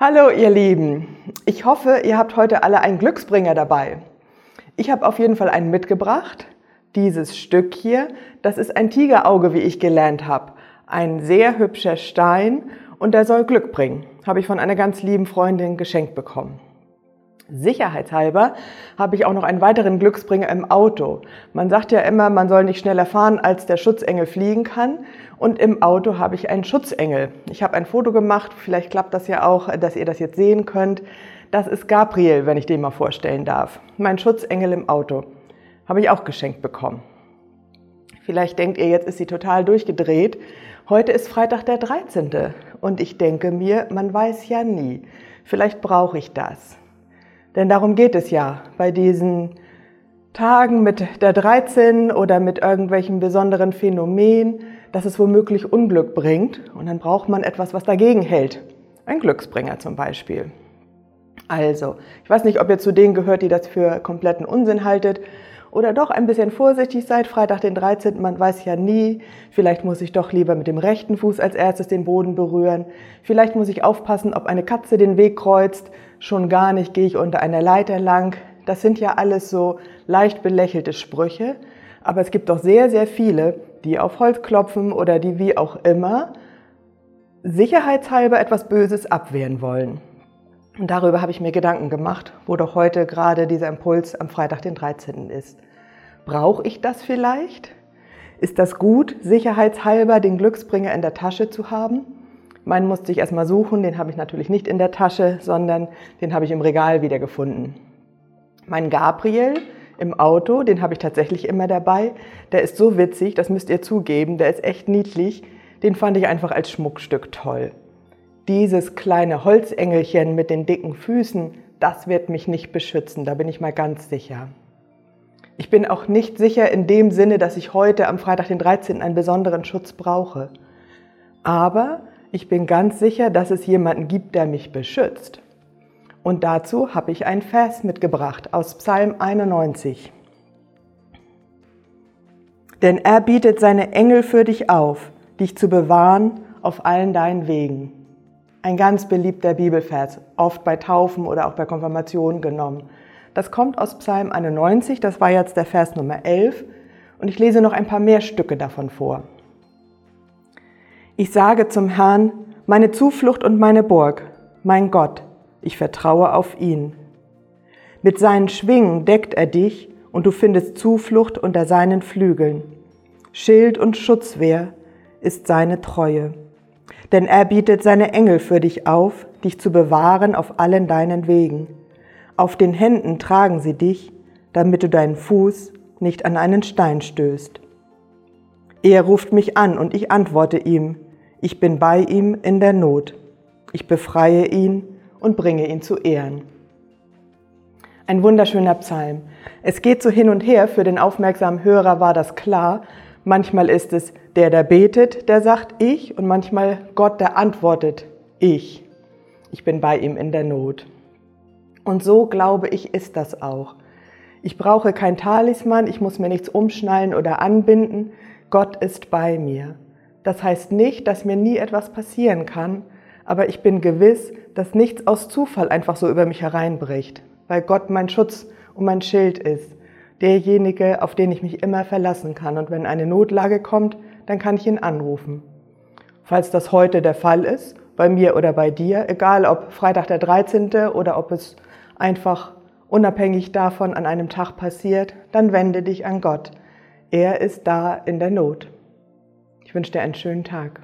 Hallo ihr Lieben, ich hoffe, ihr habt heute alle einen Glücksbringer dabei. Ich habe auf jeden Fall einen mitgebracht. Dieses Stück hier, das ist ein Tigerauge, wie ich gelernt habe. Ein sehr hübscher Stein und der soll Glück bringen. Habe ich von einer ganz lieben Freundin geschenkt bekommen. Sicherheitshalber habe ich auch noch einen weiteren Glücksbringer im Auto. Man sagt ja immer, man soll nicht schneller fahren, als der Schutzengel fliegen kann. Und im Auto habe ich einen Schutzengel. Ich habe ein Foto gemacht, vielleicht klappt das ja auch, dass ihr das jetzt sehen könnt. Das ist Gabriel, wenn ich den mal vorstellen darf. Mein Schutzengel im Auto. Habe ich auch geschenkt bekommen. Vielleicht denkt ihr, jetzt ist sie total durchgedreht. Heute ist Freitag der 13. Und ich denke mir, man weiß ja nie. Vielleicht brauche ich das. Denn darum geht es ja bei diesen Tagen mit der 13 oder mit irgendwelchen besonderen Phänomenen, dass es womöglich Unglück bringt. Und dann braucht man etwas, was dagegen hält. Ein Glücksbringer zum Beispiel. Also, ich weiß nicht, ob ihr zu denen gehört, die das für kompletten Unsinn haltet oder doch ein bisschen vorsichtig seid. Freitag den 13. Man weiß ja nie. Vielleicht muss ich doch lieber mit dem rechten Fuß als erstes den Boden berühren. Vielleicht muss ich aufpassen, ob eine Katze den Weg kreuzt. Schon gar nicht gehe ich unter einer Leiter lang. Das sind ja alles so leicht belächelte Sprüche. Aber es gibt doch sehr, sehr viele, die auf Holz klopfen oder die wie auch immer sicherheitshalber etwas Böses abwehren wollen. Und darüber habe ich mir Gedanken gemacht, wo doch heute gerade dieser Impuls am Freitag, den 13. ist. Brauche ich das vielleicht? Ist das gut, sicherheitshalber den Glücksbringer in der Tasche zu haben? Meinen musste ich erstmal suchen, den habe ich natürlich nicht in der Tasche, sondern den habe ich im Regal wiedergefunden. Mein Gabriel im Auto, den habe ich tatsächlich immer dabei. Der ist so witzig, das müsst ihr zugeben, der ist echt niedlich. Den fand ich einfach als Schmuckstück toll dieses kleine Holzengelchen mit den dicken Füßen, das wird mich nicht beschützen, da bin ich mal ganz sicher. Ich bin auch nicht sicher in dem Sinne, dass ich heute am Freitag, den 13. einen besonderen Schutz brauche. Aber ich bin ganz sicher, dass es jemanden gibt, der mich beschützt. Und dazu habe ich einen Vers mitgebracht aus Psalm 91. Denn er bietet seine Engel für dich auf, dich zu bewahren auf allen deinen Wegen. Ein ganz beliebter Bibelvers, oft bei Taufen oder auch bei Konfirmationen genommen. Das kommt aus Psalm 91, das war jetzt der Vers Nummer 11 und ich lese noch ein paar mehr Stücke davon vor. Ich sage zum Herrn, meine Zuflucht und meine Burg, mein Gott, ich vertraue auf ihn. Mit seinen Schwingen deckt er dich und du findest Zuflucht unter seinen Flügeln. Schild und Schutzwehr ist seine Treue. Denn er bietet seine Engel für dich auf, dich zu bewahren auf allen deinen Wegen. Auf den Händen tragen sie dich, damit du deinen Fuß nicht an einen Stein stößt. Er ruft mich an und ich antworte ihm. Ich bin bei ihm in der Not. Ich befreie ihn und bringe ihn zu Ehren. Ein wunderschöner Psalm. Es geht so hin und her, für den aufmerksamen Hörer war das klar, Manchmal ist es der, der betet, der sagt ich und manchmal Gott, der antwortet ich. Ich bin bei ihm in der Not. Und so glaube ich, ist das auch. Ich brauche kein Talisman, ich muss mir nichts umschnallen oder anbinden. Gott ist bei mir. Das heißt nicht, dass mir nie etwas passieren kann, aber ich bin gewiss, dass nichts aus Zufall einfach so über mich hereinbricht, weil Gott mein Schutz und mein Schild ist derjenige, auf den ich mich immer verlassen kann. Und wenn eine Notlage kommt, dann kann ich ihn anrufen. Falls das heute der Fall ist, bei mir oder bei dir, egal ob Freitag der 13. oder ob es einfach unabhängig davon an einem Tag passiert, dann wende dich an Gott. Er ist da in der Not. Ich wünsche dir einen schönen Tag.